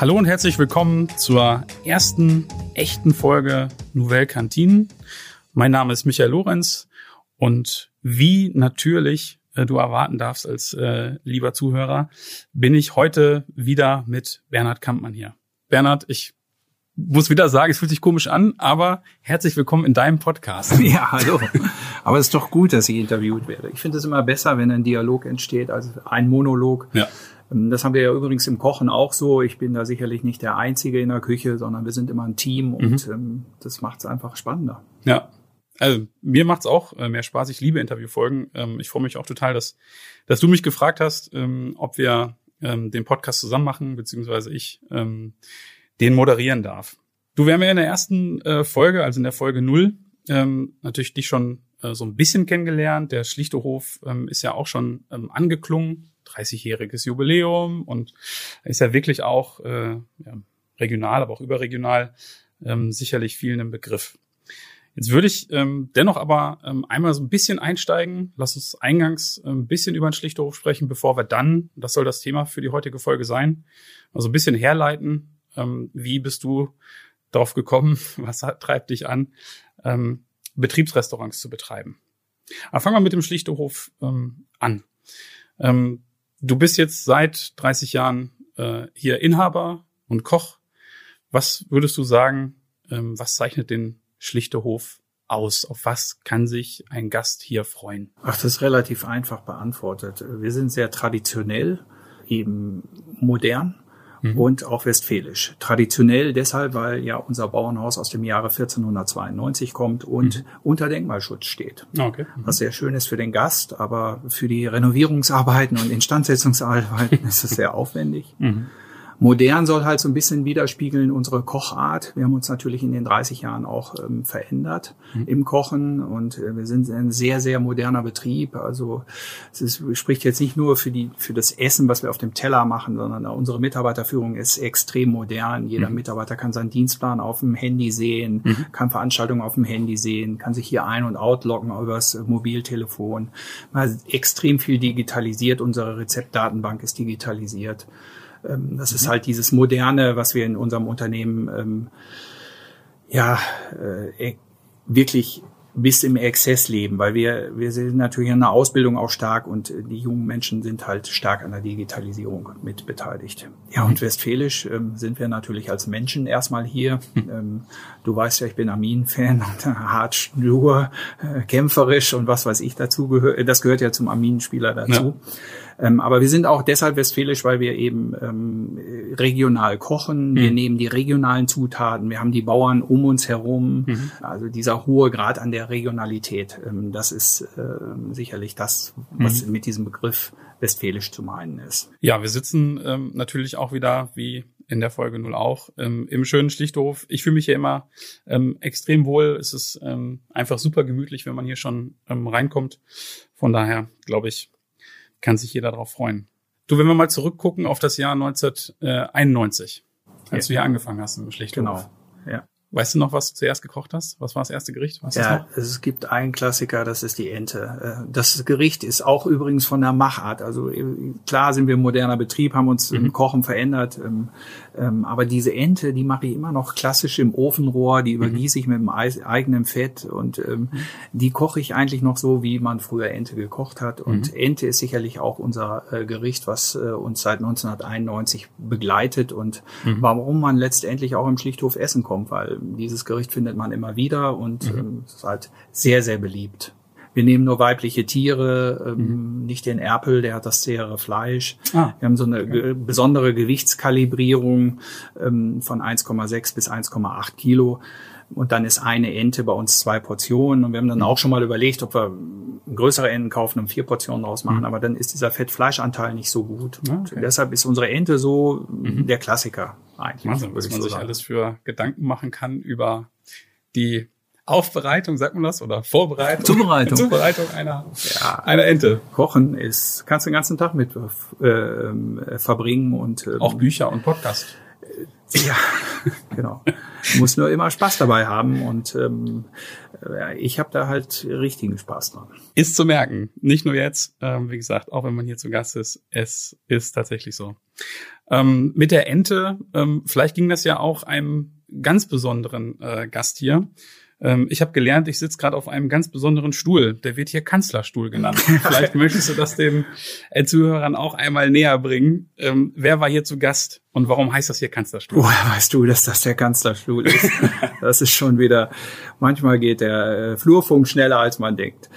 Hallo und herzlich willkommen zur ersten echten Folge Nouvelle Cantine. Mein Name ist Michael Lorenz und wie natürlich äh, du erwarten darfst als äh, lieber Zuhörer, bin ich heute wieder mit Bernhard Kampmann hier. Bernhard, ich muss wieder sagen, es fühlt sich komisch an, aber herzlich willkommen in deinem Podcast. Ja, hallo. Aber es ist doch gut, dass ich interviewt werde. Ich finde es immer besser, wenn ein Dialog entsteht, als ein Monolog. Ja. Ähm, Das haben wir ja übrigens im Kochen auch so. Ich bin da sicherlich nicht der Einzige in der Küche, sondern wir sind immer ein Team und Mhm. ähm, das macht es einfach spannender. Ja. Also mir macht's auch äh, mehr Spaß. Ich liebe Interviewfolgen. Ähm, ich freue mich auch total, dass, dass du mich gefragt hast, ähm, ob wir den Podcast zusammen machen, beziehungsweise ich den moderieren darf. Du, wir haben ja in der ersten äh, Folge, also in der Folge null, natürlich dich schon äh, so ein bisschen kennengelernt. Der Schlichte Hof ähm, ist ja auch schon angeklungen. 30-jähriges Jubiläum und ist ja wirklich auch äh, ja, regional, aber auch überregional ähm, sicherlich vielen im Begriff. Jetzt würde ich ähm, dennoch aber ähm, einmal so ein bisschen einsteigen. Lass uns eingangs ein bisschen über den Schlichterhof sprechen, bevor wir dann, das soll das Thema für die heutige Folge sein, also ein bisschen herleiten. Ähm, wie bist du darauf gekommen? Was hat, treibt dich an, ähm, Betriebsrestaurants zu betreiben? Aber fangen wir mit dem Schlichterhof ähm, an. Ähm, du bist jetzt seit 30 Jahren äh, hier Inhaber und Koch. Was würdest du sagen, ähm, was zeichnet den Schlichtehof aus? Auf was kann sich ein Gast hier freuen? Ach, das ist relativ einfach beantwortet. Wir sind sehr traditionell, eben modern Mhm. und auch westfälisch. Traditionell deshalb, weil ja unser Bauernhaus aus dem Jahre 1492 kommt und unter Denkmalschutz steht. Okay. was sehr schön ist für den Gast, aber für die Renovierungsarbeiten und Instandsetzungsarbeiten ist es sehr aufwendig. Mhm. Modern soll halt so ein bisschen widerspiegeln unsere Kochart. Wir haben uns natürlich in den 30 Jahren auch ähm, verändert im Kochen und äh, wir sind ein sehr, sehr moderner Betrieb. Also es ist, spricht jetzt nicht nur für die, für das Essen, was wir auf dem Teller machen, sondern unsere Mitarbeiterführung ist extrem modern. Jeder Mitarbeiter kann seinen Dienstplan auf dem Handy sehen, kann Veranstaltungen auf dem Handy sehen, kann sich hier ein- und outloggen übers Mobiltelefon. Man hat extrem viel digitalisiert. Unsere Rezeptdatenbank ist digitalisiert. Ähm, Das ist halt dieses Moderne, was wir in unserem Unternehmen ähm, ja äh, e- wirklich bis im Exzess leben, weil wir wir sind natürlich in der Ausbildung auch stark und äh, die jungen Menschen sind halt stark an der Digitalisierung mit beteiligt. Ja, und westfälisch ähm, sind wir natürlich als Menschen erstmal hier. Ähm, du weißt ja, ich bin Armin-Fan und hart, stur, äh, kämpferisch und was weiß ich dazu gehört. Das gehört ja zum Armin-Spieler dazu. Ähm, aber wir sind auch deshalb westfälisch, weil wir eben ähm, regional kochen. Wir nehmen die regionalen Zutaten. Wir haben die Bauern um uns herum. Also dieser hohe Grad an der Regionalität, ähm, das ist ähm, sicherlich das, was mit diesem Begriff westfälisch zu meinen ist. Ja, wir sitzen ähm, natürlich auch wieder, wie in der Folge 0 auch, ähm, im schönen Schlichthof. Ich fühle mich hier immer ähm, extrem wohl. Es ist ähm, einfach super gemütlich, wenn man hier schon ähm, reinkommt. Von daher, glaube ich, kann sich jeder darauf freuen. Du, wenn wir mal zurückgucken auf das Jahr 1991, als du hier angefangen hast im Schlichthof. Genau. Weißt du noch, was du zuerst gekocht hast? Was war das erste Gericht? Das Ja, es gibt einen Klassiker, das ist die Ente. Äh, Das Gericht ist auch übrigens von der Machart. Also äh, klar sind wir ein moderner Betrieb, haben uns im Kochen verändert. ähm, ähm, Aber diese Ente, die mache ich immer noch klassisch im Ofenrohr, die übergieße ich mit dem eigenen Fett und ähm, die koche ich eigentlich noch so, wie man früher Ente gekocht hat. Und Ente ist sicherlich auch unser äh, Gericht, was uns seit 1991 begleitet und warum man letztendlich auch im Schlichthof essen kommt, weil dieses Gericht findet man immer wieder und ähm, es ist halt sehr, sehr beliebt. Wir nehmen nur weibliche Tiere, ähm, nicht den Erpel, der hat das zähere Fleisch. Ah, Wir haben so eine ge besondere Gewichtskalibrierung ähm, von 1,6 bis 1,8 Kilo. Und dann ist eine Ente bei uns zwei Portionen. Und wir haben dann auch schon mal überlegt, ob wir größere Enten kaufen und vier Portionen draus machen. Aber dann ist dieser Fettfleischanteil nicht so gut. Ah, Und okay. deshalb ist unsere Ente so der Klassiker eigentlich. Wahnsinn, was man so sich sagen. alles für Gedanken machen kann über die Aufbereitung, sagt man das, oder Vorbereitung? Zubereitung. Zubereitung einer, Ja. einer Ente. Kochen ist, kannst du den ganzen Tag mit äh, verbringen und ähm, Auch Bücher und Podcast. Ja, genau. muss nur immer Spaß dabei haben und ähm, ich habe da halt richtigen Spaß dran. Ist zu merken, nicht nur jetzt, ähm, wie gesagt, auch wenn man hier zu Gast ist, es ist tatsächlich so. Ähm, mit der Ente, ähm, vielleicht ging das ja auch einem ganz besonderen äh, Gast hier. Ähm, ich habe gelernt, ich sitze gerade auf einem ganz besonderen Stuhl. Der wird hier Kanzlerstuhl genannt. Vielleicht möchtest du das den äh, Zuhörern auch einmal näher bringen. Ähm, wer war hier zu Gast und warum heißt das hier Kanzlerstuhl? Woher weißt du, dass das der Kanzlerstuhl ist? das ist schon wieder, manchmal geht der äh, Flurfunk schneller, als man denkt.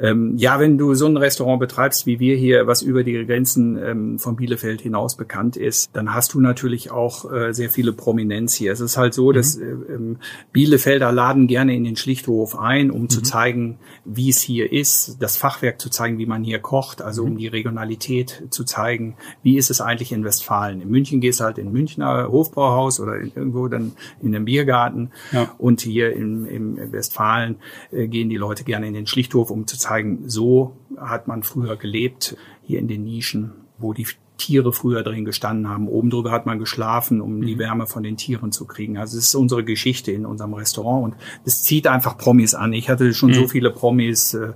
Ähm, ja, wenn du so ein Restaurant betreibst wie wir hier, was über die Grenzen ähm, von Bielefeld hinaus bekannt ist, dann hast du natürlich auch äh, sehr viele Prominenz hier. Es ist halt so, mhm. dass äh, ähm, Bielefelder laden gerne in den Schlichthof ein, um mhm. zu zeigen, wie es hier ist, das Fachwerk zu zeigen, wie man hier kocht, also mhm. um die Regionalität zu zeigen, wie ist es eigentlich in Westfalen. In München gehst du halt in Münchner Hofbrauhaus oder irgendwo dann in den Biergarten ja. und hier im, im Westfalen äh, gehen die Leute gerne in den Schlichthof, um zu zeigen, zeigen, so hat man früher gelebt, hier in den Nischen, wo die Tiere früher drin gestanden haben. Oben drüber hat man geschlafen, um mhm. die Wärme von den Tieren zu kriegen. Also es ist unsere Geschichte in unserem Restaurant und es zieht einfach Promis an. Ich hatte schon mhm. so viele Promis. Äh,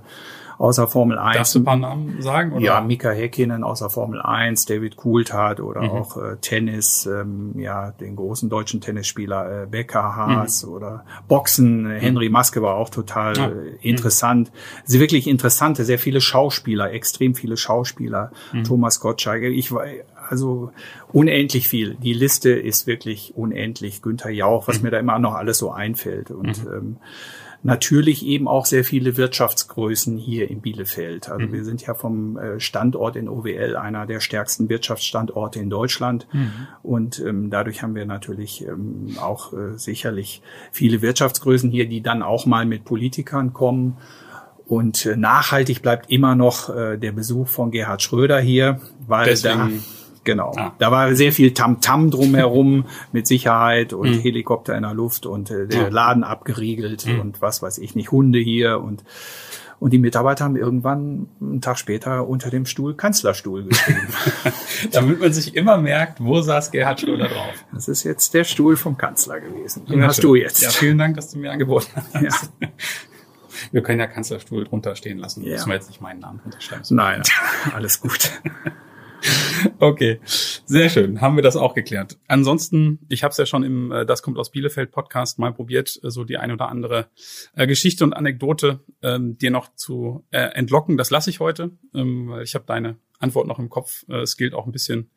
außer Formel 1. Darfst du ein paar Namen sagen? Oder? Ja, Mika Häkkinen außer Formel 1, David Coulthard oder mhm. auch äh, Tennis, ähm, ja, den großen deutschen Tennisspieler äh, Becker Haas mhm. oder Boxen, äh, Henry Maske war auch total ah. äh, interessant. Sie wirklich interessante, sehr viele Schauspieler, extrem viele Schauspieler. Mhm. Thomas Gottschalk, ich war also unendlich viel. Die Liste ist wirklich unendlich. Günther Jauch, was mhm. mir da immer noch alles so einfällt und mhm. ähm, natürlich eben auch sehr viele Wirtschaftsgrößen hier in Bielefeld. Also mhm. wir sind ja vom äh, Standort in OWL einer der stärksten Wirtschaftsstandorte in Deutschland. Mhm. Und ähm, dadurch haben wir natürlich ähm, auch äh, sicherlich viele Wirtschaftsgrößen hier, die dann auch mal mit Politikern kommen. Und äh, nachhaltig bleibt immer noch äh, der Besuch von Gerhard Schröder hier, weil Deswegen da Genau. Ah. Da war sehr viel Tamtam -Tam drumherum mit Sicherheit und mhm. Helikopter in der Luft und äh, der Laden abgeriegelt mhm. und was weiß ich nicht, Hunde hier und und die Mitarbeiter haben irgendwann einen Tag später unter dem Stuhl Kanzlerstuhl geschrieben. Damit man sich immer merkt, wo saß Gerhard Schröder drauf. Das ist jetzt der Stuhl vom Kanzler gewesen. Den ja, hast schön. du jetzt. Ja, vielen Dank, dass du mir angeboten hast. Ja. Wir können ja Kanzlerstuhl drunter stehen lassen. Ja. Müssen wir jetzt nicht meinen Namen unterschreiben. Nein, alles gut. Okay, sehr schön. Haben wir das auch geklärt. Ansonsten, ich habe es ja schon im äh, Das kommt aus Bielefeld Podcast mal probiert, äh, so die ein oder andere äh, Geschichte und Anekdote ähm, dir noch zu äh, entlocken. Das lasse ich heute, ähm, weil ich habe deine Antwort noch im Kopf. Äh, es gilt auch ein bisschen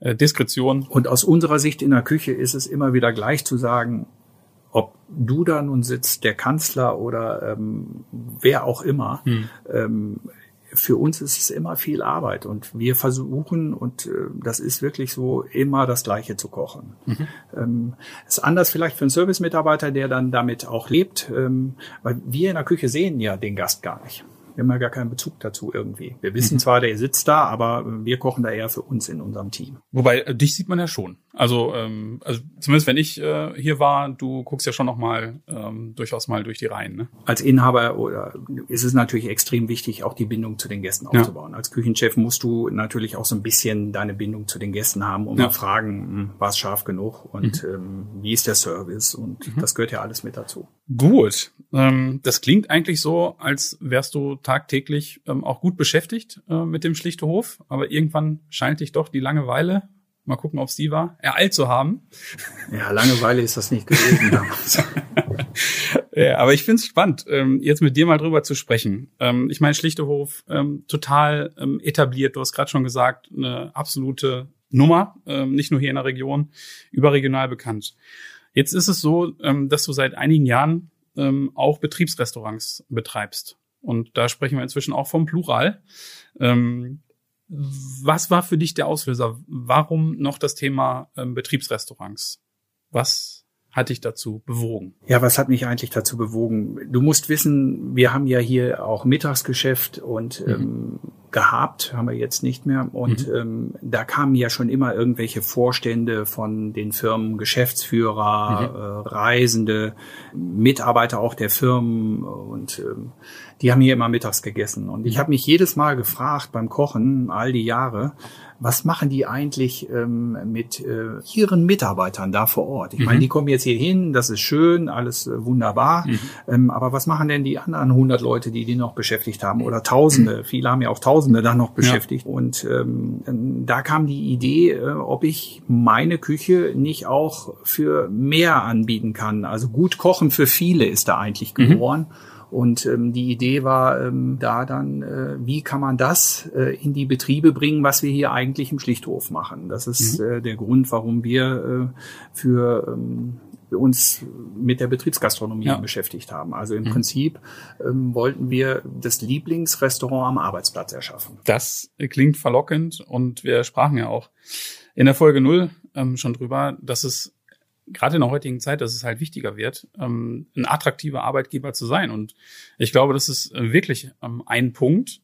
äh, Diskretion. Und aus unserer Sicht in der Küche ist es immer wieder gleich zu sagen, ob du da nun sitzt, der Kanzler oder ähm, wer auch immer, hm. ähm, für uns ist es immer viel Arbeit und wir versuchen, und äh, das ist wirklich so, immer das Gleiche zu kochen. Mhm. Ähm, ist anders vielleicht für einen Service-Mitarbeiter, der dann damit auch lebt, ähm, weil wir in der Küche sehen ja den Gast gar nicht. Wir haben ja gar keinen Bezug dazu irgendwie. Wir wissen mhm. zwar, der sitzt da, aber wir kochen da eher für uns in unserem Team. Wobei, äh, dich sieht man ja schon. Also, ähm, also zumindest wenn ich äh, hier war, du guckst ja schon noch mal ähm, durchaus mal durch die Reihen. Ne? Als Inhaber oder ist es natürlich extrem wichtig, auch die Bindung zu den Gästen aufzubauen. Ja. Als Küchenchef musst du natürlich auch so ein bisschen deine Bindung zu den Gästen haben und ja. mal fragen, hm, war es scharf genug und mhm. ähm, wie ist der Service und mhm. das gehört ja alles mit dazu. Gut, ähm, das klingt eigentlich so, als wärst du tagtäglich ähm, auch gut beschäftigt äh, mit dem Schlichtehof, aber irgendwann scheint dich doch die Langeweile, mal gucken, ob es die war, ereilt zu haben. Ja, Langeweile ist das nicht gewesen damals. ja, aber ich finde es spannend, ähm, jetzt mit dir mal drüber zu sprechen. Ähm, ich meine, Schlichtehof ähm, total ähm, etabliert, du hast gerade schon gesagt, eine absolute Nummer, nicht nur hier in der Region, überregional bekannt. Jetzt ist es so, ähm, dass du seit einigen Jahren ähm, auch Betriebsrestaurants betreibst. Und da sprechen wir inzwischen auch vom Plural. Ähm, was war für dich der Auslöser? Warum noch das Thema Betriebsrestaurants? Was hat dich dazu bewogen? Ja, was hat mich eigentlich dazu bewogen? Du musst wissen, wir haben ja hier auch Mittagsgeschäft und mhm. ähm, gehabt, haben wir jetzt nicht mehr. Und mhm. ähm, da kamen ja schon immer irgendwelche Vorstände von den Firmen, Geschäftsführer, mhm. äh, Reisende, Mitarbeiter auch der Firmen und ähm, die haben hier immer mittags gegessen. Und ich habe mich jedes Mal gefragt beim Kochen, all die Jahre, was machen die eigentlich ähm, mit äh, ihren Mitarbeitern da vor Ort? Ich mhm. meine, die kommen jetzt hier hin, das ist schön, alles äh, wunderbar, mhm. ähm, aber was machen denn die anderen 100 Leute, die die noch beschäftigt haben oder Tausende? Mhm. Viele haben ja auch Tausende da noch beschäftigt. Ja. Und ähm, da kam die Idee, äh, ob ich meine Küche nicht auch für mehr anbieten kann. Also gut kochen für viele ist da eigentlich mhm. Und ähm, die Idee war ähm, da dann, äh, wie kann man das äh, in die Betriebe bringen, was wir hier eigentlich im Schlichthof machen. Das ist mhm. äh, der Grund, warum wir äh, für ähm, uns mit der Betriebsgastronomie ja. beschäftigt haben. Also im mhm. Prinzip ähm, wollten wir das Lieblingsrestaurant am Arbeitsplatz erschaffen. Das klingt verlockend und wir sprachen ja auch in der Folge null ähm, schon drüber, dass es gerade in der heutigen Zeit, dass es halt wichtiger wird, ähm, ein attraktiver Arbeitgeber zu sein. Und ich glaube, das ist äh, wirklich ähm, ein Punkt,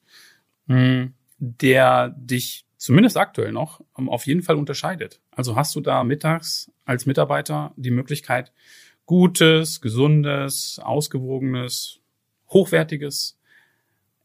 mh, hm, der dich zumindest aktuell noch ähm, auf jeden Fall unterscheidet. Also hast du da mittags als Mitarbeiter die Möglichkeit, gutes, gesundes, ausgewogenes, hochwertiges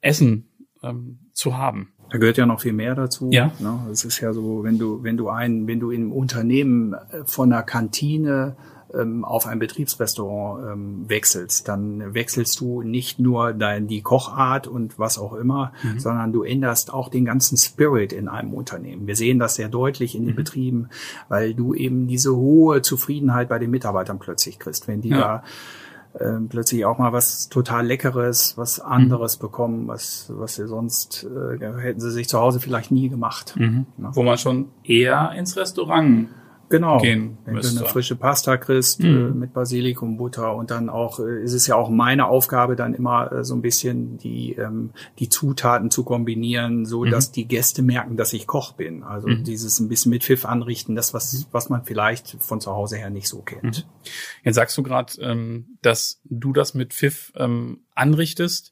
Essen ähm, zu haben. Da gehört ja noch viel mehr dazu. Ja. Ne? Es ist ja so, wenn du, wenn du ein, wenn du im Unternehmen äh, von einer Kantine ähm, auf ein Betriebsrestaurant ähm, wechselst, dann wechselst du nicht nur dein, die Kochart und was auch immer, mhm. sondern du änderst auch den ganzen Spirit in einem Unternehmen. Wir sehen das sehr deutlich in den mhm. Betrieben, weil du eben diese hohe Zufriedenheit bei den Mitarbeitern plötzlich kriegst, wenn die ja. da äh, plötzlich auch mal was total Leckeres, was anderes mhm. bekommen, was, was sie sonst äh, hätten sie sich zu Hause vielleicht nie gemacht. Mhm. Ja. Wo man schon eher ins Restaurant genau. gehen Wenn müsste. du eine frische Pasta kriegst mhm. äh, mit Basilikum, Butter und dann auch äh, ist es ja auch meine Aufgabe dann immer äh, so ein bisschen die ähm, die Zutaten zu kombinieren, so mhm. dass die Gäste merken, dass ich Koch bin. Also mhm. dieses ein bisschen mit Pfiff anrichten, das was was man vielleicht von zu Hause her nicht so kennt. Mhm. Jetzt sagst du gerade, ähm, dass du das mit Pfiff ähm, anrichtest.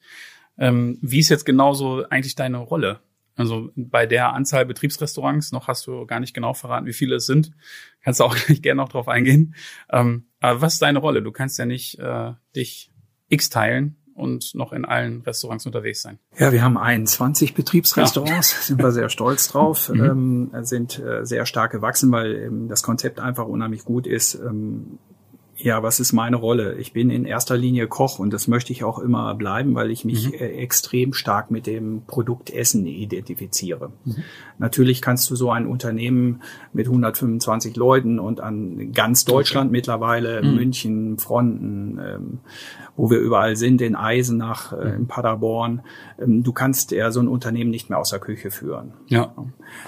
Ähm, wie ist jetzt genauso eigentlich deine Rolle? Also bei der Anzahl Betriebsrestaurants, noch hast du gar nicht genau verraten, wie viele es sind. Kannst du auch gleich gerne noch drauf eingehen. Ähm, aber was ist deine Rolle? Du kannst ja nicht äh, dich x teilen und noch in allen Restaurants unterwegs sein. Ja, wir haben 21 Betriebsrestaurants, ja. sind wir sehr stolz drauf, mhm. ähm, sind äh, sehr stark gewachsen, weil ähm, das Konzept einfach unheimlich gut ist. Ähm, ja, was ist meine Rolle? Ich bin in erster Linie Koch und das möchte ich auch immer bleiben, weil ich mich mhm. Äh, extrem stark mit dem Produkt Essen identifiziere. Mhm. Natürlich kannst du so ein Unternehmen mit 125 Leuten und an ganz Deutschland okay. mittlerweile, mhm. München, Fronten, ähm, wo wir überall sind, in Eisenach, äh, in Paderborn, ähm, du kannst ja so ein Unternehmen nicht mehr aus der Küche führen. Ja.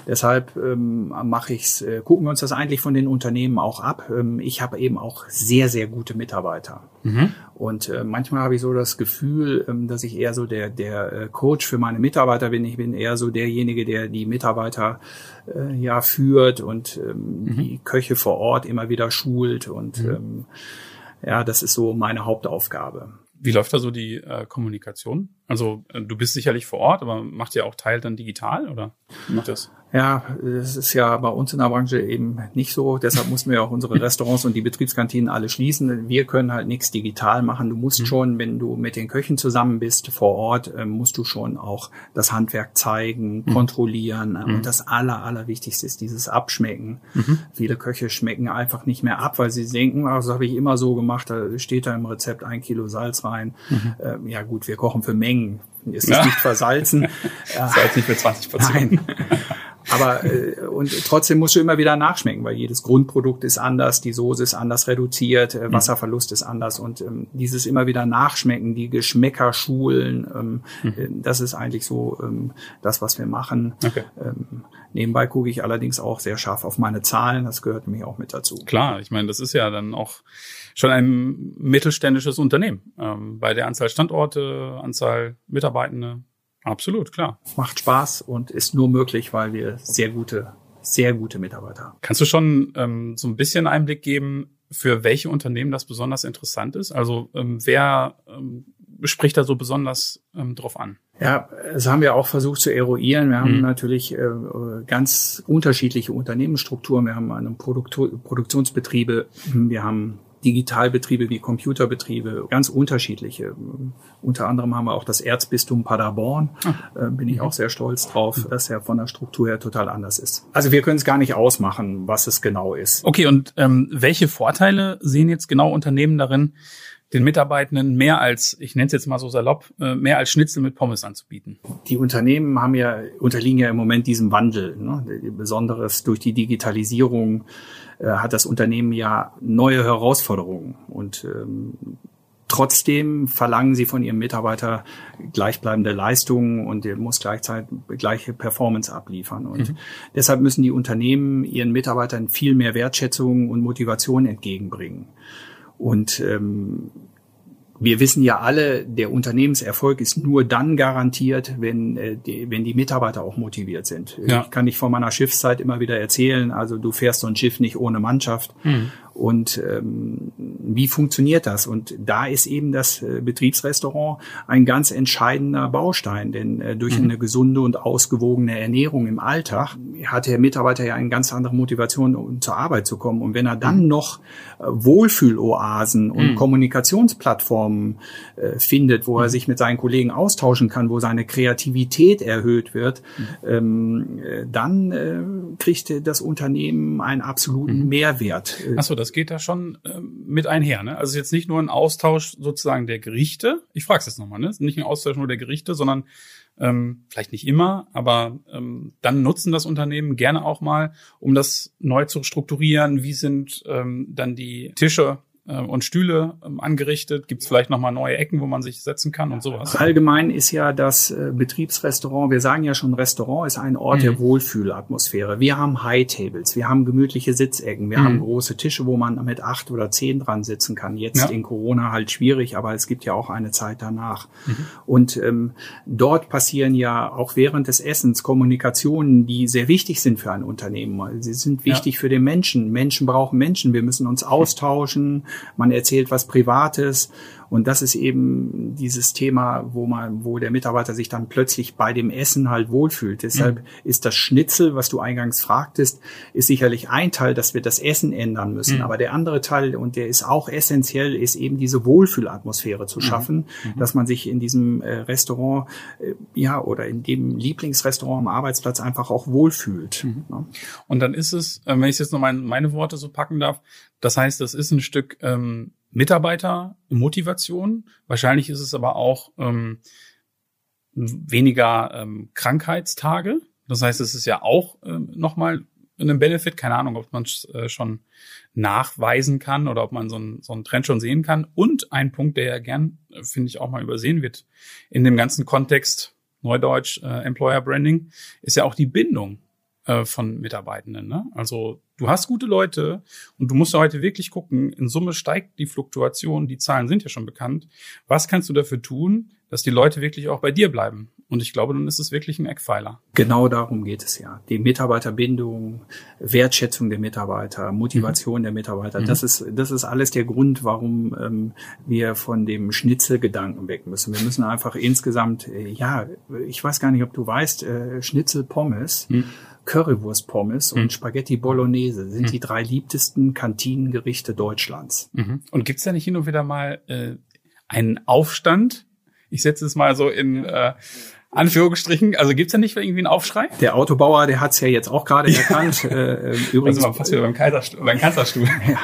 Deshalb ähm, mache ich's, äh, gucken wir uns das eigentlich von den Unternehmen auch ab. Ähm, ich habe eben auch sehr, sehr gute Mitarbeiter. Mhm. Und äh, manchmal habe ich so das Gefühl, ähm, dass ich eher so der, der äh, Coach für meine Mitarbeiter bin. Ich bin eher so derjenige, der die Mitarbeiter äh, ja führt und ähm, mhm. die Köche vor Ort immer wieder schult und mhm. ähm, ja, das ist so meine Hauptaufgabe. Wie läuft da so die äh, Kommunikation? Also äh, du bist sicherlich vor Ort, aber macht ihr auch Teil dann digital oder macht das? Ja, das ist ja bei uns in der Branche eben nicht so. Deshalb mussten wir auch unsere Restaurants und die Betriebskantinen alle schließen. Wir können halt nichts digital machen. Du musst mhm. schon, wenn du mit den Köchen zusammen bist vor Ort, äh, musst du schon auch das Handwerk zeigen, mhm. kontrollieren. Mhm. Und das aller, allerwichtigste ist dieses Abschmecken. Mhm. Viele Köche schmecken einfach nicht mehr ab, weil sie denken, ah, das habe ich immer so gemacht. Da steht da im Rezept ein Kilo Salz rein. Mhm. Ähm, ja gut, wir kochen für Mengen. Ist es ja. nicht versalzen? Salz nicht für 20 Prozent. Aber äh, und trotzdem musst du immer wieder nachschmecken, weil jedes Grundprodukt ist anders, die Soße ist anders reduziert, äh, mhm. Wasserverlust ist anders und ähm, dieses immer wieder Nachschmecken, die Geschmäcker schulen, ähm, mhm. Äh, das ist eigentlich so ähm, das, was wir machen. Okay. Ähm, nebenbei gucke ich allerdings auch sehr scharf auf meine Zahlen, das gehört nämlich auch mit dazu. Klar, ich meine, das ist ja dann auch schon ein mittelständisches Unternehmen. Ähm, bei der Anzahl Standorte, Anzahl Mitarbeitende, Absolut, klar. Macht Spaß und ist nur möglich, weil wir sehr gute, sehr gute Mitarbeiter haben. Kannst du schon ähm, so ein bisschen Einblick geben, für welche Unternehmen das besonders interessant ist? Also ähm, wer ähm, spricht da so besonders ähm, drauf an? Ja, das haben wir auch versucht zu eruieren. Wir haben mhm. natürlich äh, ganz unterschiedliche Unternehmensstrukturen. Wir haben eine Produktu Produktionsbetriebe, wir haben Digitalbetriebe wie Computerbetriebe, ganz unterschiedliche. Unter anderem haben wir auch das Erzbistum Paderborn. Ah. Äh, bin ich mhm. auch sehr stolz drauf, dass er von der Struktur her total anders ist. Also wir können es gar nicht ausmachen, was es genau ist. Okay, und ähm, welche Vorteile sehen jetzt genau Unternehmen darin, den Mitarbeitenden mehr als, ich nenne es jetzt mal so salopp, äh, mehr als Schnitzel mit Pommes anzubieten? Die Unternehmen haben ja, unterliegen ja im Moment diesem Wandel. Ne? Besonderes durch die Digitalisierung äh, hat das Unternehmen ja neue Herausforderungen. Und ähm, Trotzdem verlangen sie von ihrem Mitarbeiter gleichbleibende Leistungen und er muss gleichzeitig gleiche Performance abliefern. Und mhm. deshalb müssen die Unternehmen ihren Mitarbeitern viel mehr Wertschätzung und Motivation entgegenbringen. Und ähm, wir wissen ja alle, der Unternehmenserfolg ist nur dann garantiert, wenn, äh, die, wenn die Mitarbeiter auch motiviert sind. Ja. Ich kann nicht von meiner Schiffszeit immer wieder erzählen, also du fährst so ein Schiff nicht ohne Mannschaft. Mhm. Und ähm, wie funktioniert das? Und da ist eben das äh, Betriebsrestaurant ein ganz entscheidender Baustein, denn äh, durch mhm. eine gesunde und ausgewogene Ernährung im Alltag hat der Mitarbeiter ja eine ganz andere Motivation, um zur Arbeit zu kommen. Und wenn er dann mhm. noch äh, Wohlfühloasen und mhm. Kommunikationsplattformen äh, findet, wo er mhm. sich mit seinen Kollegen austauschen kann, wo seine Kreativität erhöht wird, mhm. ähm, äh, dann äh, kriegt das Unternehmen einen absoluten mhm. Mehrwert. Ach so, das geht da schon äh, mit einher. Ne? Also jetzt nicht nur ein Austausch sozusagen der Gerichte. Ich frage es jetzt nochmal, ne? Nicht ein Austausch nur der Gerichte, sondern ähm, vielleicht nicht immer, aber ähm, dann nutzen das Unternehmen gerne auch mal, um das neu zu strukturieren. Wie sind ähm, dann die Tische äh, und Stühle ähm, angerichtet? Gibt es vielleicht nochmal neue Ecken, wo man sich setzen kann und sowas? Allgemein ist ja das äh, Betriebsrestaurant, wir sagen ja schon, Restaurant ist ein Ort mhm. der Wohlfühlatmosphäre. Wir haben High Tables, wir haben gemütliche Sitzecken, wir mhm. haben große Tische, wo man mit acht oder zehn dran sitzen kann. Jetzt ja. in Corona halt schwierig, aber es gibt ja auch eine Zeit danach. Mhm. Und ähm, dort passieren ja auch während des Essens Kommunikationen, die sehr wichtig sind für ein Unternehmen. Sie sind wichtig ja. für den Menschen. Menschen brauchen Menschen. Wir müssen uns austauschen man erzählt was Privates und das ist eben dieses Thema, wo man, wo der Mitarbeiter sich dann plötzlich bei dem Essen halt wohlfühlt. Deshalb mhm. ist das Schnitzel, was du eingangs fragtest, ist sicherlich ein Teil, dass wir das Essen ändern müssen. Mhm. Aber der andere Teil, und der ist auch essentiell, ist eben diese Wohlfühlatmosphäre zu mhm. schaffen, mhm. dass man sich in diesem äh, Restaurant, äh, ja, oder in dem Lieblingsrestaurant am Arbeitsplatz einfach auch wohlfühlt. Mhm. Ja. Und dann ist es, äh, wenn ich jetzt noch meine, meine Worte so packen darf, das heißt, das ist ein Stück ähm, Mitarbeitermotivation. Wahrscheinlich ist es aber auch ähm, weniger ähm, Krankheitstage. Das heißt, es ist ja auch ähm, nochmal ein Benefit. Keine Ahnung, ob man es äh, schon nachweisen kann oder ob man so einen, so einen Trend schon sehen kann. Und ein Punkt, der ja gern, äh, finde ich, auch mal übersehen wird in dem ganzen Kontext Neudeutsch äh, Employer Branding, ist ja auch die Bindung äh, von Mitarbeitenden. Ne? Also du hast gute Leute und du musst ja heute wirklich gucken, in Summe steigt die Fluktuation, die Zahlen sind ja schon bekannt. Was kannst du dafür tun, dass die Leute wirklich auch bei dir bleiben? Und ich glaube, dann ist es wirklich ein Eckpfeiler. Genau darum geht es ja. Die Mitarbeiterbindung, Wertschätzung der Mitarbeiter, Motivation mhm. der Mitarbeiter. Mhm. Das ist, das ist alles der Grund, warum ähm, wir von dem Schnitzelgedanken weg müssen. Wir müssen einfach insgesamt, äh, ja, ich weiß gar nicht, ob du weißt, äh, Schnitzel Pommes. Mhm Currywurst-Pommes mhm. und Spaghetti Bolognese sind mhm. die drei liebtesten Kantinengerichte Deutschlands. Mhm. Und gibt's da nicht hin und wieder mal äh, einen Aufstand? Ich setze es mal so in äh, Anführungsstrichen. Also gibt's da nicht irgendwie einen Aufschrei? Der Autobauer, der hat's ja jetzt auch gerade erkannt. Äh, äh, übrigens also fast wieder beim, Kaiserstuhl, beim Kanzlerstuhl. ja,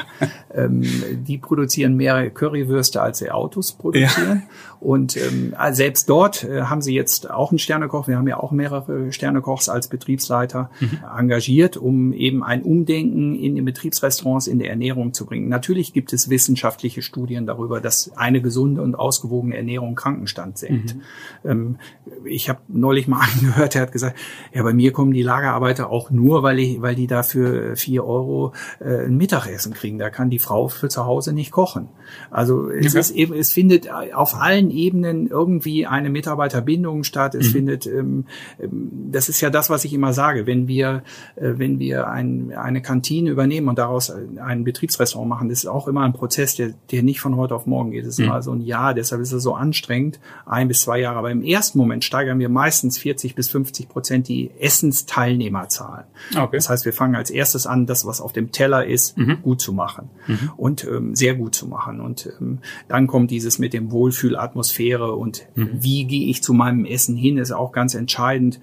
ähm, die produzieren mehr Currywürste, als sie Autos produzieren. Ja. Und ähm, also selbst dort äh, haben sie jetzt auch einen Sternekoch. Wir haben ja auch mehrere Sternekochs als Betriebsleiter mhm. engagiert, um eben ein Umdenken in den Betriebsrestaurants in der Ernährung zu bringen. Natürlich gibt es wissenschaftliche Studien darüber, dass eine gesunde und ausgewogene Ernährung Krankenstand senkt. Mhm. Ähm, ich habe neulich mal angehört, er hat gesagt, ja, bei mir kommen die Lagerarbeiter auch nur, weil, ich, weil die dafür vier Euro äh, ein Mittagessen kriegen. Da kann die Frau für zu Hause nicht kochen. Also es okay. ist eben, es findet auf allen Ebenen irgendwie eine Mitarbeiterbindung statt. Es mhm. findet, ähm, ähm, das ist ja das, was ich immer sage, wenn wir, äh, wenn wir ein, eine Kantine übernehmen und daraus ein Betriebsrestaurant machen, das ist auch immer ein Prozess, der, der nicht von heute auf morgen geht. Das ist mhm. immer so ein Jahr, deshalb ist es so anstrengend, ein bis zwei Jahre. Aber im ersten Moment steigern wir meistens 40 bis 50 Prozent die Essensteilnehmerzahlen. Okay. Das heißt, wir fangen als erstes an, das, was auf dem Teller ist, mhm. gut zu machen mhm. Und ähm, sehr gut zu machen. Und ähm, dann kommt dieses mit dem Wohlfühlatmosphäre und mhm. wie gehe ich zu meinem Essen hin, ist auch ganz entscheidend.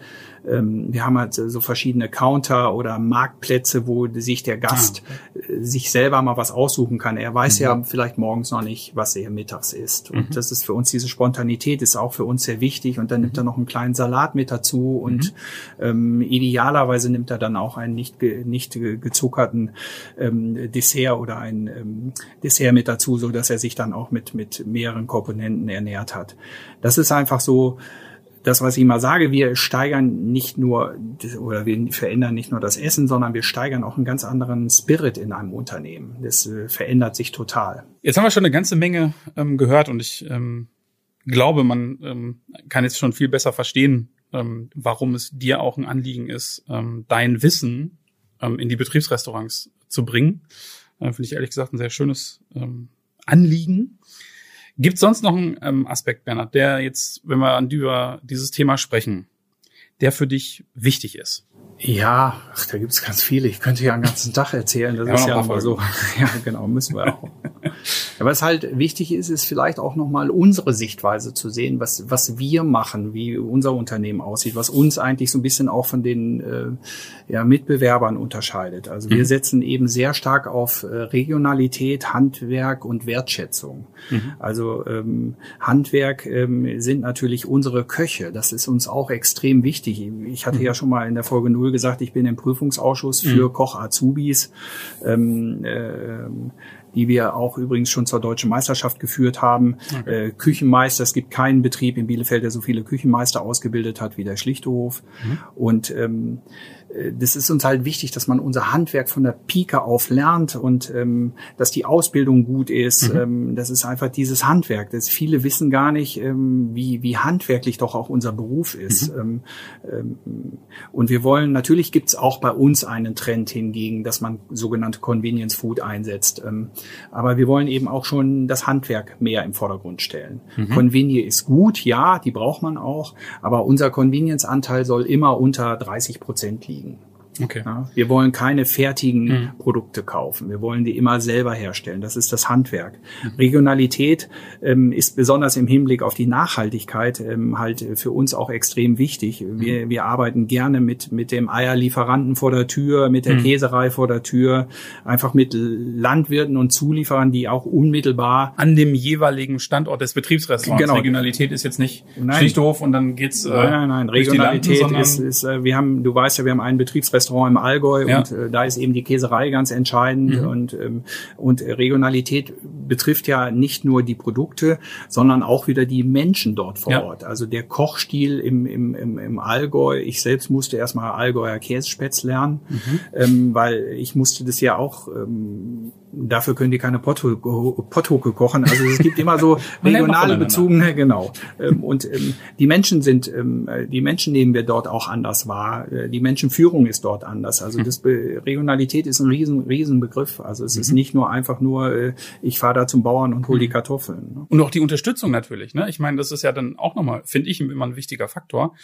Ähm, wir haben halt so verschiedene Counter oder Marktplätze, wo sich der Gast ah, okay. sich selber mal was aussuchen kann. Er weiß mhm. ja vielleicht morgens noch nicht, was er mittags isst. Und mhm. das ist für uns diese Spontanität ist auch für uns sehr wichtig. Und dann nimmt er noch einen kleinen Salat mit dazu und mhm. ähm, idealerweise nimmt er dann auch einen nicht, nicht gezuckerten ähm, Dessert oder ein ähm, Dessert mit dazu, so dass er sich dann auch mit mit mehreren Komponenten ernährt hat. Das ist einfach so das, was ich immer sage, wir steigern nicht nur oder wir verändern nicht nur das Essen, sondern wir steigern auch einen ganz anderen Spirit in einem Unternehmen. Das äh, verändert sich total. Jetzt haben wir schon eine ganze Menge ähm, gehört und ich ähm, glaube, man ähm, kann jetzt schon viel besser verstehen, ähm, warum es dir auch ein Anliegen ist, ähm, dein Wissen ähm, in die Betriebsrestaurants zu bringen. Äh, Finde ich ehrlich gesagt ein sehr schönes Anliegen. Gibt es sonst noch einen ähm, Aspekt, Bernhard, der jetzt, wenn wir an über dieses Thema sprechen, der für dich wichtig ist? Ja, ach, da gibt's ganz viele. Ich könnte ja einen ganzen Tag erzählen. Das ja, ist ja immer so. Ja, genau, müssen wir auch. Aber was halt wichtig ist, ist vielleicht auch nochmal unsere Sichtweise zu sehen, was, was wir machen, wie unser Unternehmen aussieht, was uns eigentlich so ein bisschen auch von den äh, ja, Mitbewerbern unterscheidet. Also wir mhm. setzen eben sehr stark auf äh, Regionalität, Handwerk und Wertschätzung. Mhm. Also ähm, Handwerk ähm, sind natürlich unsere Köche. Das ist uns auch extrem wichtig. Ich hatte mhm. ja schon mal in der Folge 0 gesagt, ich bin im Prüfungsausschuss für mhm. Koch Azubis. Ähm, äh, die wir auch übrigens schon zur deutschen Meisterschaft geführt haben. Okay. Äh, Küchenmeister, es gibt keinen Betrieb in Bielefeld, der so viele Küchenmeister ausgebildet hat wie der Schlichterhof. Mhm. Und ähm, äh, das ist uns halt wichtig, dass man unser Handwerk von der Pike auf lernt und ähm, dass die Ausbildung gut ist. Mhm. Ähm, das ist einfach dieses Handwerk. Das viele wissen gar nicht, ähm, wie, wie handwerklich doch auch unser Beruf ist. Mhm. Ähm, ähm, und wir wollen, natürlich gibt's auch bei uns einen Trend hingegen, dass man sogenannte Convenience Food einsetzt. Ähm, aber wir wollen eben auch schon das Handwerk mehr im Vordergrund stellen. Mhm. Convenience ist gut, ja, die braucht man auch, aber unser Convenience-Anteil soll immer unter 30 Prozent liegen. liegen. Okay. Ja, wir wollen keine fertigen mhm. Produkte kaufen. Wir wollen die immer selber herstellen. Das ist das Handwerk. Mhm. Regionalität ähm, ist besonders im Hinblick auf die Nachhaltigkeit ähm, halt für uns auch extrem wichtig. Wir, mhm. wir arbeiten gerne mit, mit dem Eierlieferanten vor der Tür, mit der mhm. Käserei vor der Tür, einfach mit Landwirten und Zulieferern, die auch unmittelbar an dem jeweiligen Standort des Betriebsrestaurants. Genau. Regionalität ist jetzt nicht nein. Schlichthof und dann geht's. Äh, nein, nein, nein. Regionalität Landen, ist, ist, äh, wir haben, du weißt ja, wir haben einen Betriebsrestaurant Restaurant im Allgäu ja. und äh, da ist eben die Käserei ganz entscheidend mhm. und ähm, und Regionalität betrifft ja nicht nur die Produkte, sondern auch wieder die Menschen dort vor ja. Ort. Also der Kochstil im, im, im, im Allgäu. Ich selbst musste erstmal Allgäuer Käsespätz lernen, mhm. ähm, weil ich musste das ja auch ähm, dafür können die keine Potthucke kochen. Also es gibt immer so regionale Bezugene, genau. Ähm, und ähm, die Menschen sind, ähm, die Menschen nehmen wir dort auch anders wahr. Äh, die Menschenführung ist dort anders. Also das Regionalität ist ein riesen, riesen Begriff. Also es ist mhm. nicht nur einfach nur, äh, ich fahre da zum Bauern und hol die mhm. Kartoffeln. Ne? Und auch die Unterstützung natürlich. Ne? Ich meine, das ist ja dann auch nochmal, finde ich, immer ein wichtiger Faktor,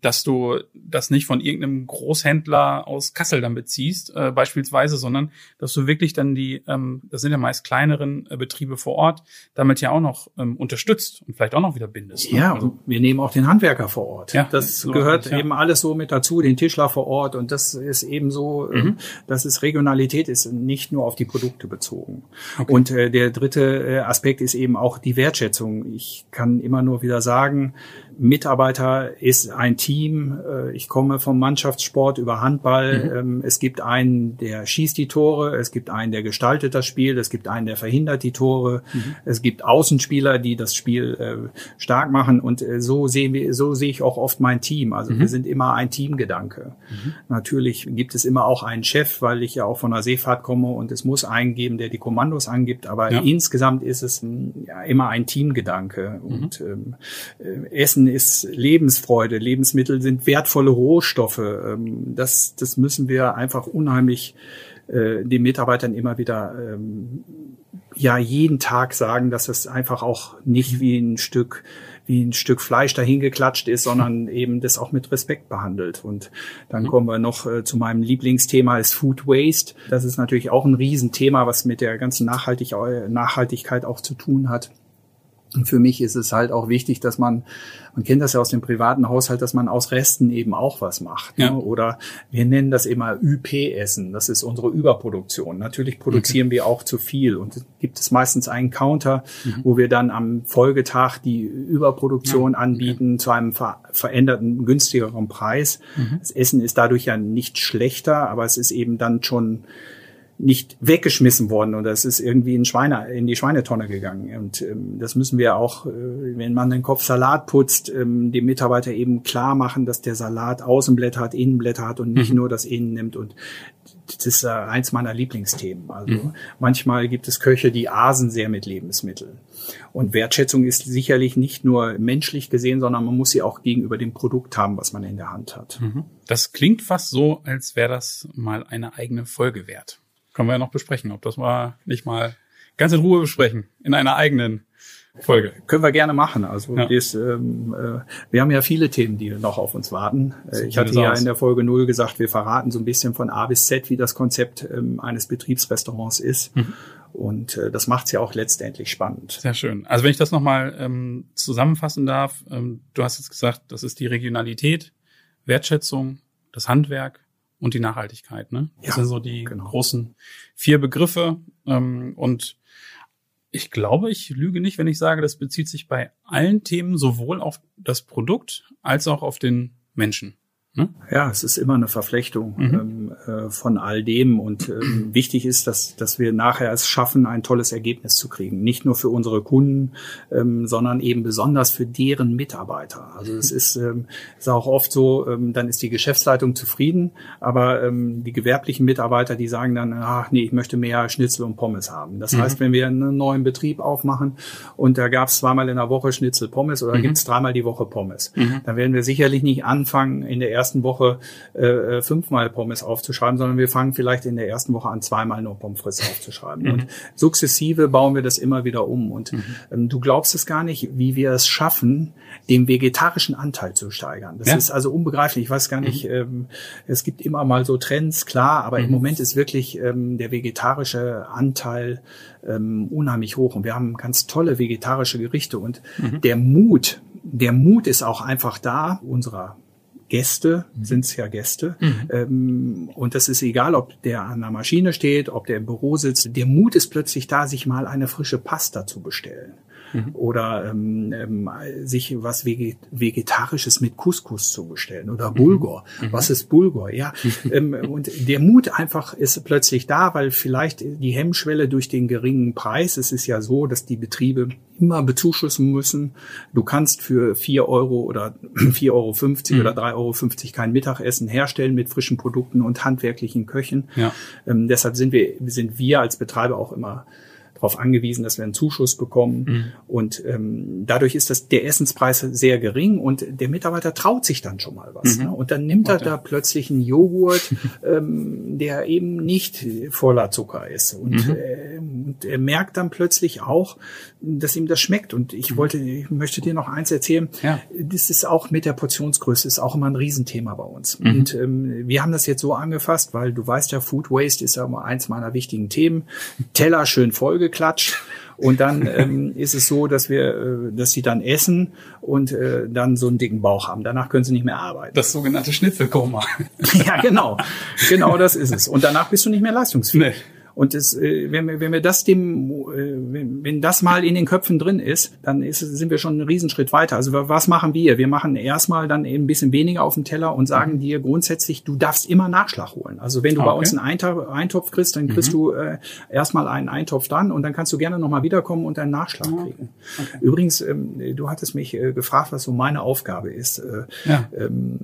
dass du das nicht von irgendeinem Großhändler aus Kassel dann beziehst, äh, beispielsweise, sondern dass du wirklich dann die, ähm, das sind ja meist kleineren äh, Betriebe vor Ort, damit ja auch noch ähm, unterstützt und vielleicht auch noch wieder bindest. Ne? Ja, also, wir nehmen auch den Handwerker vor Ort. Ja, das so gehört ja. eben alles so mit dazu, den Tischler vor Ort und das ist eben so, ähm, mhm. das ist Regionalität, ist nicht nur auf die Produkte bezogen. Okay. Und äh, der dritte äh, Aspekt ist eben auch die Wertschätzung. Ich kann immer nur wieder sagen, Mitarbeiter ist ein Team. Äh, ich komme vom Mannschaftssport über Handball. Mhm. Ähm, es gibt einen, der schießt die Tore. Es gibt einen, der gestaltet das Spiel. Es gibt einen, der verhindert die Tore. Mhm. Es gibt Außenspieler, die das Spiel äh, stark machen. Und äh, so sehen wir, so sehe ich auch oft mein Team. Also mhm. wir sind immer ein Teamgedanke. Mhm. Natürlich gibt es immer auch einen Chef, weil ich ja auch von der Seefahrt komme und es muss einen geben, der die Kommandos angibt. gibt. Aber ja. insgesamt ist es ja, immer ein Teamgedanke. Mhm. Und ähm, äh, Essen ist Lebensfreude, Lebensmittel sind wertvolle Rohstoffe. Ähm, das, das müssen wir einfach unheimlich äh, den Mitarbeitern immer wieder ähm, ja jeden Tag sagen, dass es einfach auch nicht wie ein Stück wie ein Stück Fleisch dahingeklatscht ist, sondern eben das auch mit Respekt behandelt. Und dann mhm. kommen wir noch äh, zu meinem Lieblingsthema ist Food Waste. Das ist natürlich auch ein Riesenthema, was mit der ganzen Nachhaltig Nachhaltigkeit auch zu tun hat. Und für mich ist es halt auch wichtig, dass man, man kennt das ja aus dem privaten Haushalt, dass man aus Resten eben auch was macht. Ne? Ja. Ne? Oder wir nennen das immer ÜP-Essen. Das ist unsere Überproduktion. Natürlich produzieren okay. wir auch zu viel. Und gibt es meistens einen Counter, mhm. wo wir dann am Folgetag die Überproduktion ja. anbieten okay. zu einem ver veränderten, günstigeren Preis. Mhm. Das Essen ist dadurch ja nicht schlechter, aber es ist eben dann schon nicht weggeschmissen worden oder es ist irgendwie in, Schweine, in die Schweinetonne gegangen. Und ähm, das müssen wir auch, äh, wenn man den Kopf Salat putzt, ähm, dem Mitarbeiter eben klar machen, dass der Salat Außenblätter hat, Innenblätter hat und nicht mhm. nur das Innen nimmt. Und das ist äh, eins meiner Lieblingsthemen. Also mhm. manchmal gibt es Köche, die asen sehr mit Lebensmitteln. Und Wertschätzung ist sicherlich nicht nur menschlich gesehen, sondern man muss sie auch gegenüber dem Produkt haben, was man in der Hand hat. Mhm. Das klingt fast so, als wäre das mal eine eigene Folge wert. Können wir ja noch besprechen, ob das mal nicht mal ganz in Ruhe besprechen, in einer eigenen Folge. Können wir gerne machen. Also ja. das, ähm, äh, wir haben ja viele Themen, die noch auf uns warten. Äh, ich hatte ja in der Folge null gesagt, wir verraten so ein bisschen von A bis Z, wie das Konzept ähm, eines Betriebsrestaurants ist. Mhm. Und äh, das macht es ja auch letztendlich spannend. Sehr schön. Also wenn ich das nochmal ähm, zusammenfassen darf, ähm, du hast jetzt gesagt, das ist die Regionalität, Wertschätzung, das Handwerk, und die Nachhaltigkeit. Ne? Das ja, sind so die genau. großen vier Begriffe. Ähm, und ich glaube, ich lüge nicht, wenn ich sage, das bezieht sich bei allen Themen sowohl auf das Produkt als auch auf den Menschen. Ne? Ja, es ist immer eine Verflechtung mhm. ähm, äh, von all dem und ähm, wichtig ist, dass, dass wir nachher es schaffen, ein tolles Ergebnis zu kriegen. Nicht nur für unsere Kunden, ähm, sondern eben besonders für deren Mitarbeiter. Also es ist, ähm, ist auch oft so, ähm, dann ist die Geschäftsleitung zufrieden, aber ähm, die gewerblichen Mitarbeiter, die sagen dann, ach nee, ich möchte mehr Schnitzel und Pommes haben. Das mhm. heißt, wenn wir einen neuen Betrieb aufmachen und da gab es zweimal in der Woche Schnitzel Pommes oder mhm. gibt es dreimal die Woche Pommes, mhm. dann werden wir sicherlich nicht anfangen, in der ersten ersten Woche äh, fünfmal Pommes aufzuschreiben, sondern wir fangen vielleicht in der ersten Woche an, zweimal nur Pommes frites aufzuschreiben. Mhm. Und sukzessive bauen wir das immer wieder um. Und mhm. ähm, du glaubst es gar nicht, wie wir es schaffen, den vegetarischen Anteil zu steigern. Das ja. ist also unbegreiflich. Ich weiß gar nicht, mhm. ähm, es gibt immer mal so Trends, klar, aber im mhm. Moment ist wirklich ähm, der vegetarische Anteil ähm, unheimlich hoch. Und wir haben ganz tolle vegetarische Gerichte. Und mhm. der Mut, der Mut ist auch einfach da, unserer Gäste mhm. sind es ja Gäste. Mhm. Ähm, und das ist egal, ob der an der Maschine steht, ob der im Büro sitzt. Der Mut ist plötzlich da, sich mal eine frische Pasta zu bestellen mhm. oder ähm, ähm, sich was Vegetarisches mit Couscous zu bestellen oder mhm. Bulgur. Mhm. Was ist Bulgur? Ja, ähm, und der Mut einfach ist plötzlich da, weil vielleicht die Hemmschwelle durch den geringen Preis, es ist ja so, dass die Betriebe immer bezuschussen müssen. Du kannst für vier Euro oder vier Euro fünfzig mhm. oder drei Euro fünfzig kein Mittagessen herstellen mit frischen Produkten und handwerklichen Köchen. Ja. Ähm, deshalb sind wir, sind wir als Betreiber auch immer darauf angewiesen, dass wir einen Zuschuss bekommen. Mhm. Und ähm, dadurch ist das der Essenspreis sehr gering und der Mitarbeiter traut sich dann schon mal was. Mhm. Ne? Und dann nimmt er da plötzlich einen Joghurt, ähm, der eben nicht voller Zucker ist. Und, mhm. äh, und er merkt dann plötzlich auch, dass ihm das schmeckt. Und ich mhm. wollte, ich möchte dir noch eins erzählen. Ja. Das ist auch mit der Portionsgröße ist auch immer ein Riesenthema bei uns. Mhm. Und ähm, wir haben das jetzt so angefasst, weil du weißt ja, Food Waste ist ja immer eins meiner wichtigen Themen. Teller schön vollgeklatscht Klatsch. Und dann ähm, ist es so, dass wir, äh, dass sie dann essen und äh, dann so einen dicken Bauch haben. Danach können sie nicht mehr arbeiten. Das sogenannte Schnitzelkoma. ja, genau. Genau das ist es. Und danach bist du nicht mehr leistungsfähig. Nee. Und das, äh, wenn, wir, wenn wir das dem, äh, wenn, das mal in den Köpfen drin ist, dann ist, sind wir schon einen Riesenschritt weiter. Also was machen wir? Wir machen erstmal dann eben ein bisschen weniger auf dem Teller und sagen mhm. dir grundsätzlich, du darfst immer Nachschlag holen. Also wenn du okay. bei uns einen Eintopf, Eintopf kriegst, dann kriegst mhm. du äh, erstmal einen Eintopf dran und dann kannst du gerne nochmal wiederkommen und einen Nachschlag mhm. kriegen. Okay. Übrigens, ähm, du hattest mich äh, gefragt, was so meine Aufgabe ist. Äh, ja. ähm,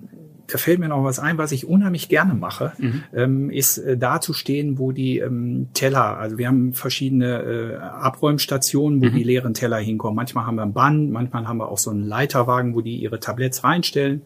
da fällt mir noch was ein, was ich unheimlich gerne mache, mhm. ähm, ist äh, da zu stehen, wo die ähm, Teller, also wir haben verschiedene äh, Abräumstationen, wo mhm. die leeren Teller hinkommen. Manchmal haben wir ein Band, manchmal haben wir auch so einen Leiterwagen, wo die ihre Tabletts reinstellen.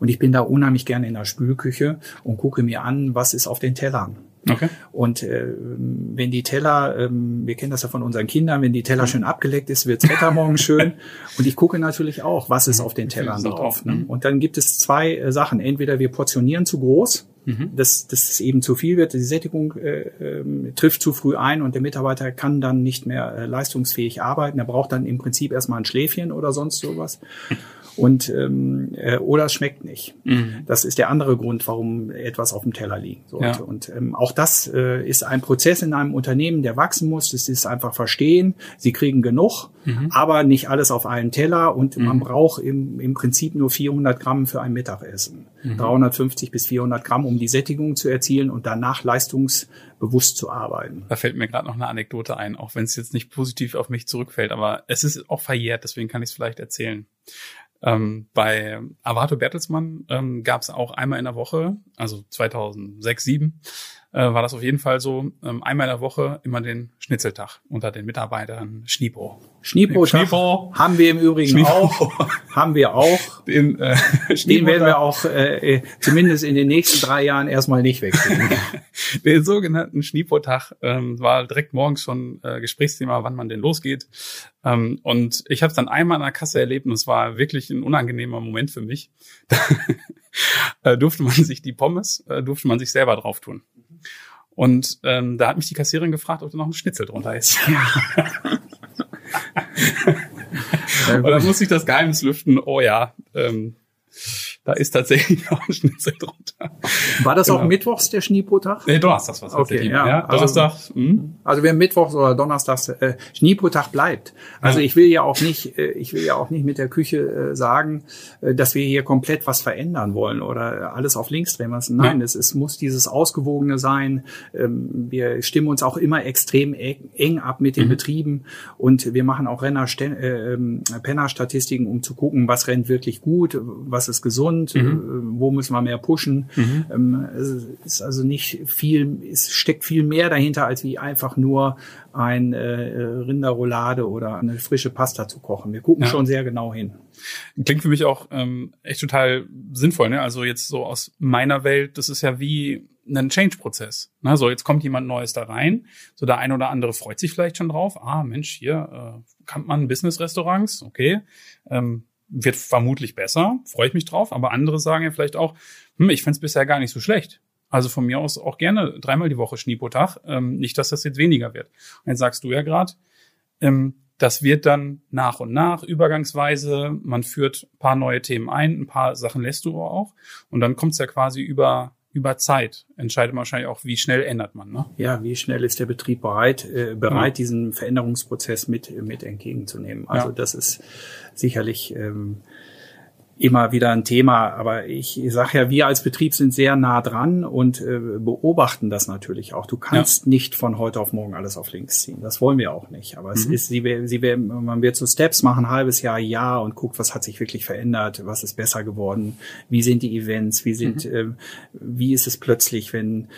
Und ich bin da unheimlich gerne in der Spülküche und gucke mir an, was ist auf den Tellern. Okay. Und äh, wenn die Teller, ähm, wir kennen das ja von unseren Kindern, wenn die Teller mhm. schön abgeleckt ist, wirds Wetter morgen schön. Und ich gucke natürlich auch, was ist auf den Tellern drauf. Ne? Und dann gibt es zwei äh, Sachen. Entweder wir portionieren zu groß, mhm. dass, dass es eben zu viel wird, die Sättigung äh, äh, trifft zu früh ein und der Mitarbeiter kann dann nicht mehr äh, leistungsfähig arbeiten. Er braucht dann im Prinzip erstmal ein Schläfchen oder sonst sowas. und ähm, äh, oder es schmeckt nicht. Mhm. Das ist der andere Grund, warum etwas auf dem Teller liegen sollte. Ja. Und ähm, auch das äh, ist ein Prozess in einem Unternehmen, der wachsen muss. Das ist einfach verstehen. Sie kriegen genug, mhm. aber nicht alles auf einen Teller und mhm. man braucht im, im Prinzip nur 400 Gramm für ein Mittagessen. 350 mhm. bis 400 Gramm, um die Sättigung zu erzielen und danach leistungsbewusst zu arbeiten. Da fällt mir gerade noch eine Anekdote ein, auch wenn es jetzt nicht positiv auf mich zurückfällt, aber es ist auch verjährt, deswegen kann ich es vielleicht erzählen. Ähm, bei Avato Bertelsmann ähm, gab es auch einmal in der Woche, also 2006, 2007, äh, war das auf jeden Fall so, ähm, einmal in der Woche immer den Schnitzeltag unter den Mitarbeitern Schnipo. Schnipo, Schnipo haben wir im Übrigen Schnipo. auch. Haben wir auch. Den, äh, den werden wir auch äh, äh, zumindest in den nächsten drei Jahren erstmal nicht wechseln. den sogenannten Schnipo-Tag ähm, war direkt morgens schon äh, Gesprächsthema, wann man denn losgeht. Ähm, und ich habe es dann einmal an der Kasse erlebt und es war wirklich ein unangenehmer Moment für mich. Da äh, durfte man sich die Pommes, äh, durfte man sich selber drauf tun. Und ähm, da hat mich die Kassiererin gefragt, ob da noch ein Schnitzel drunter ist. und dann musste ich das Geheimnis lüften, oh ja, ähm, da ist tatsächlich noch ein Schnitzel drunter. War das genau. auch mittwochs der Schneepotag? Nee, Donnerstags war es okay, ja. ja. Donnerstag. Also, hm? also wer mittwochs oder donnerstags äh, Schneepotag bleibt. Also ja. ich will ja auch nicht, äh, ich will ja auch nicht mit der Küche äh, sagen, äh, dass wir hier komplett was verändern wollen oder alles auf links drehen müssen. Nein, ja. es, es muss dieses Ausgewogene sein. Ähm, wir stimmen uns auch immer extrem eng ab mit den mhm. Betrieben und wir machen auch Renner, äh, ähm, Penner-Statistiken, um zu gucken, was rennt wirklich gut, was ist gesund gesund, mhm. Äh, wo müssen wir mehr pushen. Mhm. Ähm, es ist also nicht viel, es steckt viel mehr dahinter, als wie einfach nur ein äh, Rinderroulade oder eine frische Pasta zu kochen. Wir gucken ja. schon sehr genau hin. Klingt für mich auch ähm, echt total sinnvoll. Ne? Also jetzt so aus meiner Welt, das ist ja wie ein Change-Prozess. Ne? So, jetzt kommt jemand Neues da rein. So der ein oder andere freut sich vielleicht schon drauf. Ah, Mensch, hier äh, kann man Business-Restaurants, okay. Ähm, wird vermutlich besser, freue ich mich drauf, aber andere sagen ja vielleicht auch, hm, ich find's bisher gar nicht so schlecht. Also von mir aus auch gerne dreimal die Woche Schniepotag. Ähm, nicht, dass das jetzt weniger wird. Und jetzt sagst du ja gerade, ähm, das wird dann nach und nach übergangsweise. Man führt ein paar neue Themen ein, ein paar Sachen lässt du auch. Und dann kommt's ja quasi über über Zeit entscheidet man wahrscheinlich auch, wie schnell ändert man. Ne? Ja, wie schnell ist der Betrieb bereit, äh, bereit, ja. diesen Veränderungsprozess mit, mit entgegenzunehmen. Also ja. das ist sicherlich ähm, immer wieder ein Thema. Aber ich, sage ja, wir als Betrieb sind sehr nah dran und äh, beobachten das natürlich auch. Du kannst ja. nicht von heute auf morgen alles auf links ziehen. Das wollen wir auch nicht. Aber mhm. es ist, sie, sie, man wird so Steps machen, ein halbes Jahr, Jahr und guckt, was hat sich wirklich verändert, was ist besser geworden, wie sind die Events, wie sind, mhm. äh, wie ist es plötzlich, wenn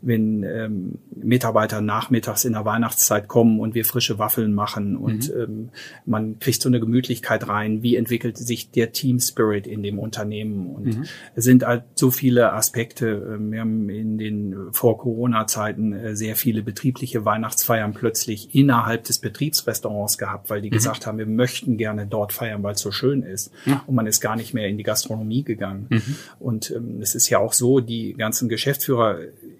wenn ähm, Mitarbeiter nachmittags in der Weihnachtszeit kommen und wir frische Waffeln machen und mhm. ähm, man kriegt so eine Gemütlichkeit rein, wie entwickelt sich der Team Spirit in dem Unternehmen und mhm. es sind halt so viele Aspekte. Ähm, wir haben in den vor Corona-Zeiten äh, sehr viele betriebliche Weihnachtsfeiern plötzlich innerhalb des Betriebsrestaurants gehabt, weil die mhm. gesagt haben, wir möchten gerne dort feiern, weil es so schön ist ja. und man ist gar nicht mehr in die Gastronomie gegangen. Mhm. Und ähm, es ist ja auch so, die ganzen Geschäftsführer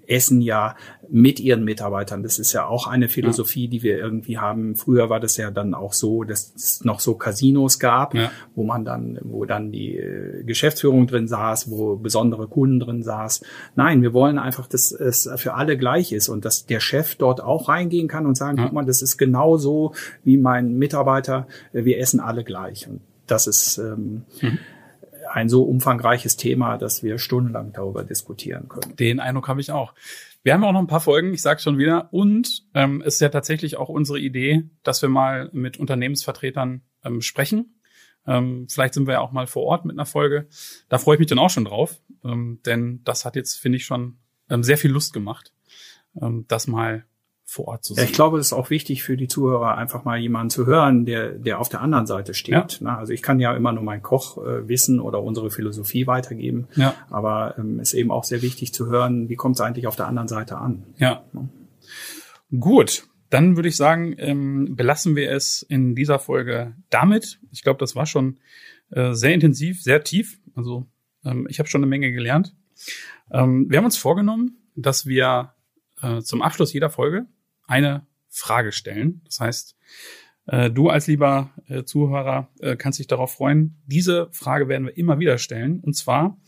essen ja mit ihren Mitarbeitern. Das ist ja auch eine Philosophie, die wir irgendwie haben. Früher war das ja dann auch so, dass es noch so Casinos gab, ja. wo man dann, wo dann die äh, Geschäftsführung drin saß, wo besondere Kunden drin saß. Nein, wir wollen einfach, dass es für alle gleich ist und dass der Chef dort auch reingehen kann und sagen, ja. guck mal, das ist genau so wie mein Mitarbeiter. Wir essen alle gleich. Und das ist ähm, mhm ein so umfangreiches Thema, dass wir stundenlang darüber diskutieren können. Den Eindruck habe ich auch. Wir haben auch noch ein paar Folgen, ich sage schon wieder. Und ähm, es ist ja tatsächlich auch unsere Idee, dass wir mal mit Unternehmensvertretern ähm, sprechen. Ähm, vielleicht sind wir ja auch mal vor Ort mit einer Folge. Da freue ich mich dann auch schon drauf, ähm, denn das hat jetzt, finde ich, schon ähm, sehr viel Lust gemacht, ähm, das mal vor Ort zu. Ja, ich glaube, es ist auch wichtig für die Zuhörer, einfach mal jemanden zu hören, der, der auf der anderen Seite steht. Ja. Also ich kann ja immer nur mein Kochwissen äh, oder unsere Philosophie weitergeben. Ja. Aber ähm, ist eben auch sehr wichtig zu hören, wie kommt es eigentlich auf der anderen Seite an. Ja. ja. Gut. Dann würde ich sagen, ähm, belassen wir es in dieser Folge damit. Ich glaube, das war schon äh, sehr intensiv, sehr tief. Also ähm, ich habe schon eine Menge gelernt. Ähm, wir haben uns vorgenommen, dass wir äh, zum Abschluss jeder Folge eine Frage stellen. Das heißt, äh, du als lieber äh, Zuhörer äh, kannst dich darauf freuen. Diese Frage werden wir immer wieder stellen. Und zwar,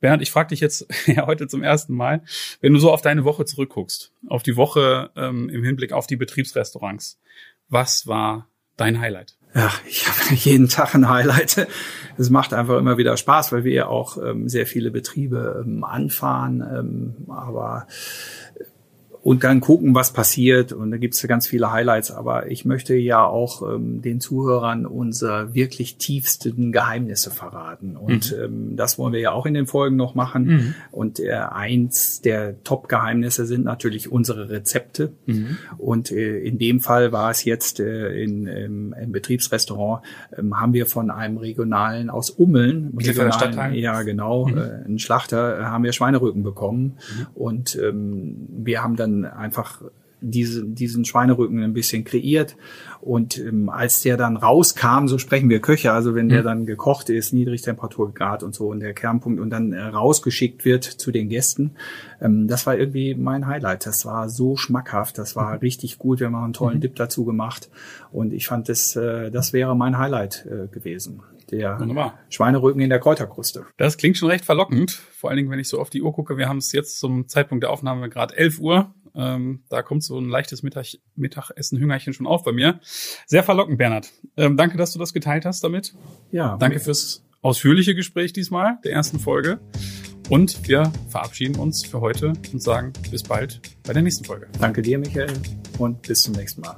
Bernd, ich frage dich jetzt ja, heute zum ersten Mal, wenn du so auf deine Woche zurückguckst, auf die Woche ähm, im Hinblick auf die Betriebsrestaurants, was war dein Highlight? Ja, ich habe jeden Tag ein Highlight. Es macht einfach immer wieder Spaß, weil wir ja auch ähm, sehr viele Betriebe ähm, anfahren. Ähm, aber und dann gucken, was passiert. Und da gibt's ganz viele Highlights. Aber ich möchte ja auch ähm, den Zuhörern unsere wirklich tiefsten Geheimnisse verraten. Und mhm. ähm, das wollen wir ja auch in den Folgen noch machen. Mhm. Und äh, eins der Top-Geheimnisse sind natürlich unsere Rezepte. Mhm. Und äh, in dem Fall war es jetzt äh, in, im, im Betriebsrestaurant, äh, haben wir von einem regionalen aus Ummeln, regionalen, ja genau, mhm. äh, einen Schlachter, äh, haben wir Schweinerücken bekommen. Mhm. Und ähm, wir haben dann dann einfach diese, diesen Schweinerücken ein bisschen kreiert. Und ähm, als der dann rauskam, so sprechen wir Köche, also wenn der mhm. dann gekocht ist, Niedrigtemperaturgrad und so und der Kernpunkt und dann äh, rausgeschickt wird zu den Gästen, ähm, das war irgendwie mein Highlight. Das war so schmackhaft, das war mhm. richtig gut. Wir haben einen tollen mhm. Dip dazu gemacht und ich fand, das, äh, das wäre mein Highlight äh, gewesen der Wunderbar. Schweinerücken in der Kräuterkruste. Das klingt schon recht verlockend. Vor allen Dingen, wenn ich so auf die Uhr gucke. Wir haben es jetzt zum Zeitpunkt der Aufnahme gerade 11 Uhr. Ähm, da kommt so ein leichtes Mittag Mittagessen-Hüngerchen schon auf bei mir. Sehr verlockend, Bernhard. Ähm, danke, dass du das geteilt hast damit. Ja. Danke fürs ausführliche Gespräch diesmal, der ersten Folge. Und wir verabschieden uns für heute und sagen bis bald bei der nächsten Folge. Danke dir, Michael, und bis zum nächsten Mal.